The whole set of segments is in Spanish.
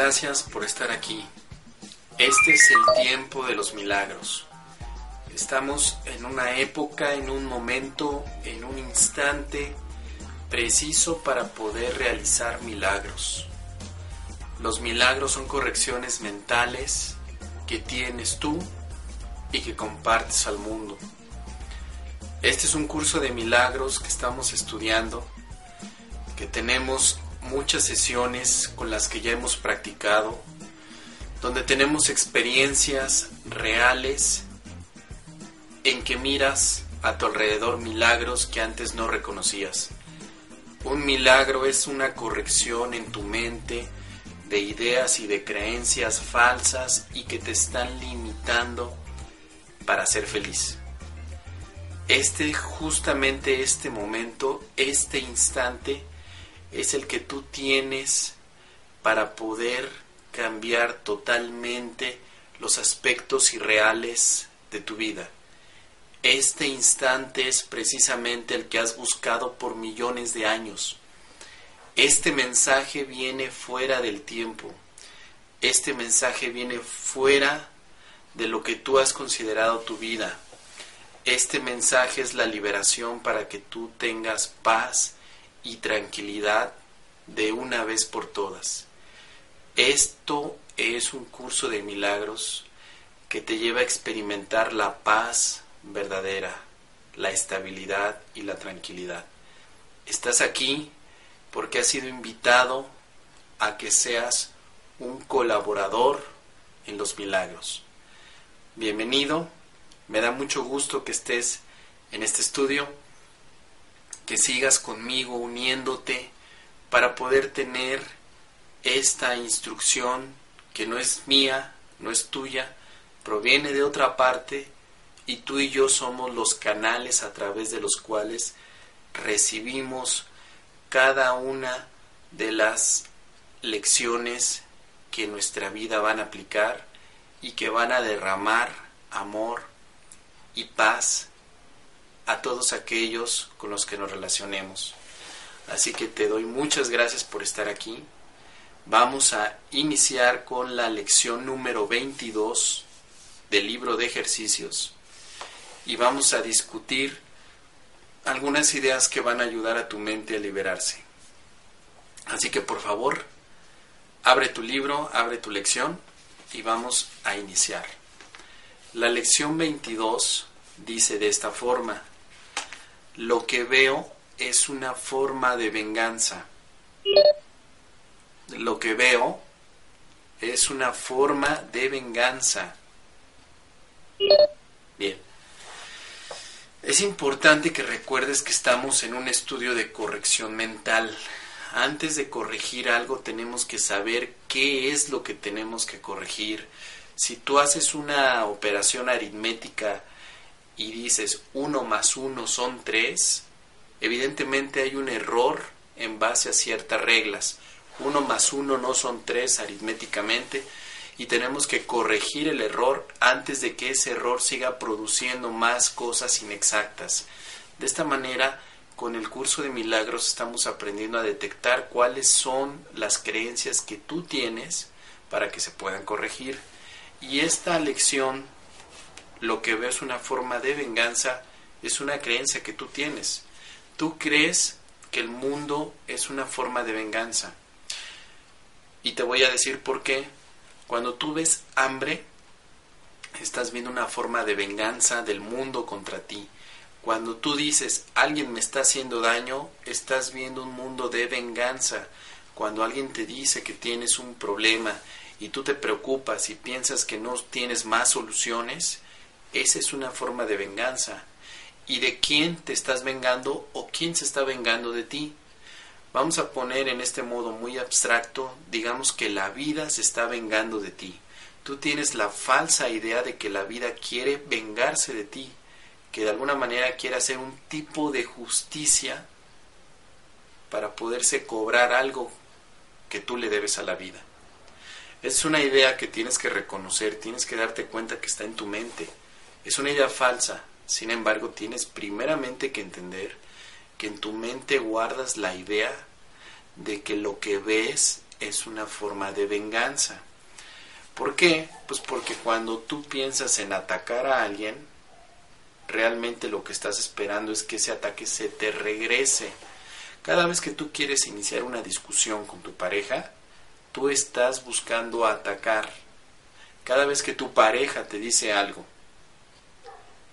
Gracias por estar aquí. Este es el tiempo de los milagros. Estamos en una época, en un momento, en un instante preciso para poder realizar milagros. Los milagros son correcciones mentales que tienes tú y que compartes al mundo. Este es un curso de milagros que estamos estudiando, que tenemos muchas sesiones con las que ya hemos practicado, donde tenemos experiencias reales en que miras a tu alrededor milagros que antes no reconocías. Un milagro es una corrección en tu mente de ideas y de creencias falsas y que te están limitando para ser feliz. Este, justamente este momento, este instante, es el que tú tienes para poder cambiar totalmente los aspectos irreales de tu vida. Este instante es precisamente el que has buscado por millones de años. Este mensaje viene fuera del tiempo. Este mensaje viene fuera de lo que tú has considerado tu vida. Este mensaje es la liberación para que tú tengas paz y tranquilidad de una vez por todas. Esto es un curso de milagros que te lleva a experimentar la paz verdadera, la estabilidad y la tranquilidad. Estás aquí porque has sido invitado a que seas un colaborador en los milagros. Bienvenido, me da mucho gusto que estés en este estudio, que sigas conmigo uniéndote para poder tener esta instrucción que no es mía, no es tuya, proviene de otra parte y tú y yo somos los canales a través de los cuales recibimos cada una de las lecciones que nuestra vida van a aplicar y que van a derramar amor y paz a todos aquellos con los que nos relacionemos. Así que te doy muchas gracias por estar aquí. Vamos a iniciar con la lección número 22 del libro de ejercicios y vamos a discutir algunas ideas que van a ayudar a tu mente a liberarse. Así que por favor, abre tu libro, abre tu lección y vamos a iniciar. La lección 22 dice de esta forma, lo que veo es una forma de venganza. Lo que veo es una forma de venganza. Bien. Es importante que recuerdes que estamos en un estudio de corrección mental. Antes de corregir algo tenemos que saber qué es lo que tenemos que corregir. Si tú haces una operación aritmética y dices 1 más 1 son 3, evidentemente hay un error en base a ciertas reglas. 1 más 1 no son 3 aritméticamente, y tenemos que corregir el error antes de que ese error siga produciendo más cosas inexactas. De esta manera, con el curso de milagros estamos aprendiendo a detectar cuáles son las creencias que tú tienes para que se puedan corregir. Y esta lección, lo que veo es una forma de venganza, es una creencia que tú tienes. Tú crees que el mundo es una forma de venganza. Y te voy a decir por qué cuando tú ves hambre, estás viendo una forma de venganza del mundo contra ti. Cuando tú dices alguien me está haciendo daño, estás viendo un mundo de venganza. cuando alguien te dice que tienes un problema y tú te preocupas y piensas que no tienes más soluciones, esa es una forma de venganza. ¿Y de quién te estás vengando o quién se está vengando de ti? Vamos a poner en este modo muy abstracto, digamos que la vida se está vengando de ti. Tú tienes la falsa idea de que la vida quiere vengarse de ti, que de alguna manera quiere hacer un tipo de justicia para poderse cobrar algo que tú le debes a la vida. Es una idea que tienes que reconocer, tienes que darte cuenta que está en tu mente. Es una idea falsa, sin embargo tienes primeramente que entender que en tu mente guardas la idea de que lo que ves es una forma de venganza. ¿Por qué? Pues porque cuando tú piensas en atacar a alguien, realmente lo que estás esperando es que ese ataque se te regrese. Cada vez que tú quieres iniciar una discusión con tu pareja, tú estás buscando atacar. Cada vez que tu pareja te dice algo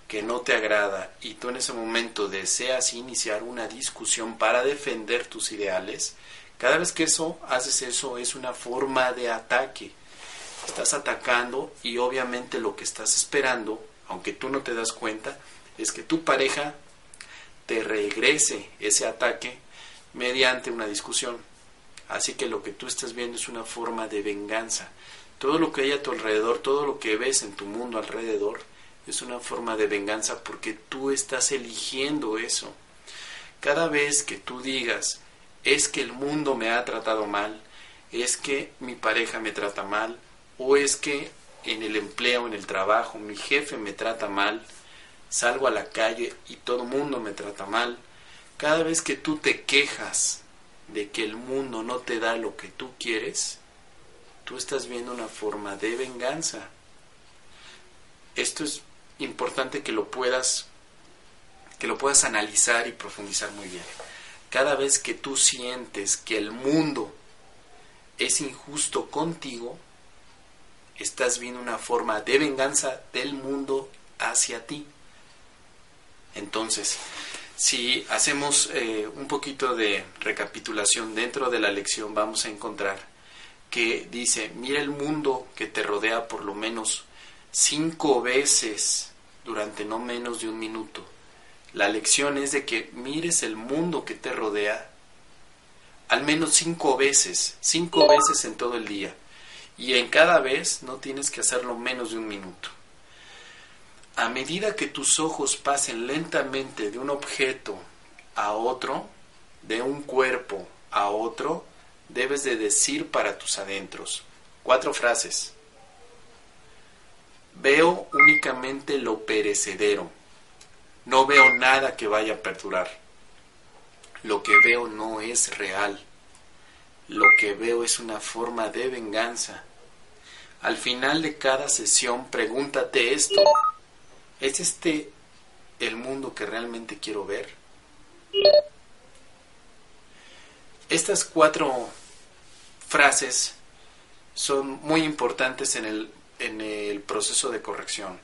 que no te agrada y tú en ese momento deseas iniciar una discusión para defender tus ideales, cada vez que eso haces eso es una forma de ataque. Estás atacando y obviamente lo que estás esperando, aunque tú no te das cuenta, es que tu pareja te regrese ese ataque mediante una discusión. Así que lo que tú estás viendo es una forma de venganza. Todo lo que hay a tu alrededor, todo lo que ves en tu mundo alrededor, es una forma de venganza porque tú estás eligiendo eso. Cada vez que tú digas, es que el mundo me ha tratado mal, es que mi pareja me trata mal, o es que en el empleo, en el trabajo, mi jefe me trata mal, salgo a la calle y todo el mundo me trata mal. Cada vez que tú te quejas de que el mundo no te da lo que tú quieres, tú estás viendo una forma de venganza. Esto es importante que lo puedas que lo puedas analizar y profundizar muy bien. Cada vez que tú sientes que el mundo es injusto contigo, estás viendo una forma de venganza del mundo hacia ti. Entonces, si hacemos eh, un poquito de recapitulación dentro de la lección, vamos a encontrar que dice, mira el mundo que te rodea por lo menos cinco veces durante no menos de un minuto. La lección es de que mires el mundo que te rodea al menos cinco veces, cinco veces en todo el día. Y en cada vez no tienes que hacerlo menos de un minuto. A medida que tus ojos pasen lentamente de un objeto a otro, de un cuerpo a otro, debes de decir para tus adentros cuatro frases. Veo únicamente lo perecedero. No veo nada que vaya a perdurar. Lo que veo no es real. Lo que veo es una forma de venganza. Al final de cada sesión pregúntate esto. ¿Es este el mundo que realmente quiero ver? Estas cuatro frases son muy importantes en el en el proceso de corrección.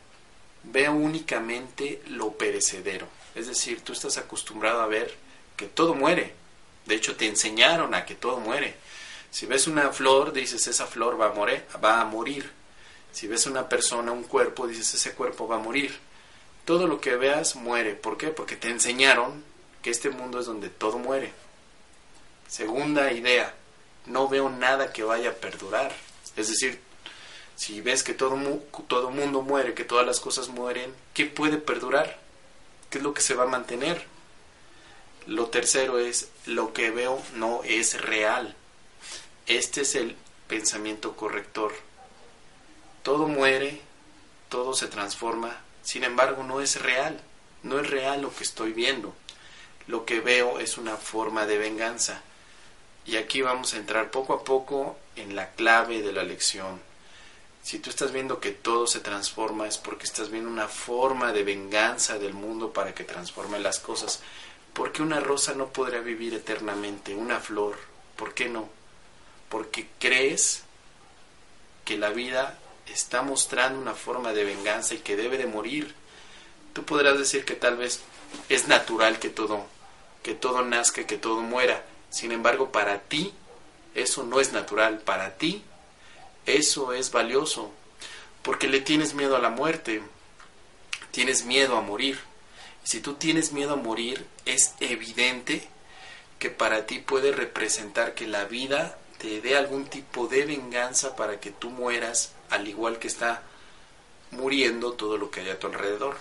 Veo únicamente lo perecedero. Es decir, tú estás acostumbrado a ver que todo muere. De hecho, te enseñaron a que todo muere. Si ves una flor, dices, esa flor va a, morir, va a morir. Si ves una persona, un cuerpo, dices, ese cuerpo va a morir. Todo lo que veas muere. ¿Por qué? Porque te enseñaron que este mundo es donde todo muere. Segunda idea, no veo nada que vaya a perdurar. Es decir, si ves que todo, todo mundo muere, que todas las cosas mueren, ¿qué puede perdurar? ¿Qué es lo que se va a mantener? Lo tercero es, lo que veo no es real. Este es el pensamiento corrector. Todo muere, todo se transforma, sin embargo no es real. No es real lo que estoy viendo. Lo que veo es una forma de venganza. Y aquí vamos a entrar poco a poco en la clave de la lección si tú estás viendo que todo se transforma es porque estás viendo una forma de venganza del mundo para que transforme las cosas. ¿Por qué una rosa no podrá vivir eternamente? Una flor, ¿por qué no? Porque crees que la vida está mostrando una forma de venganza y que debe de morir. Tú podrás decir que tal vez es natural que todo, que todo nazca, que todo muera. Sin embargo, para ti Eso no es natural para ti. Eso es valioso. Porque le tienes miedo a la muerte. Tienes miedo a morir. Si tú tienes miedo a morir, es evidente que para ti puede representar que la vida te dé algún tipo de venganza para que tú mueras, al igual que está muriendo todo lo que hay a tu alrededor.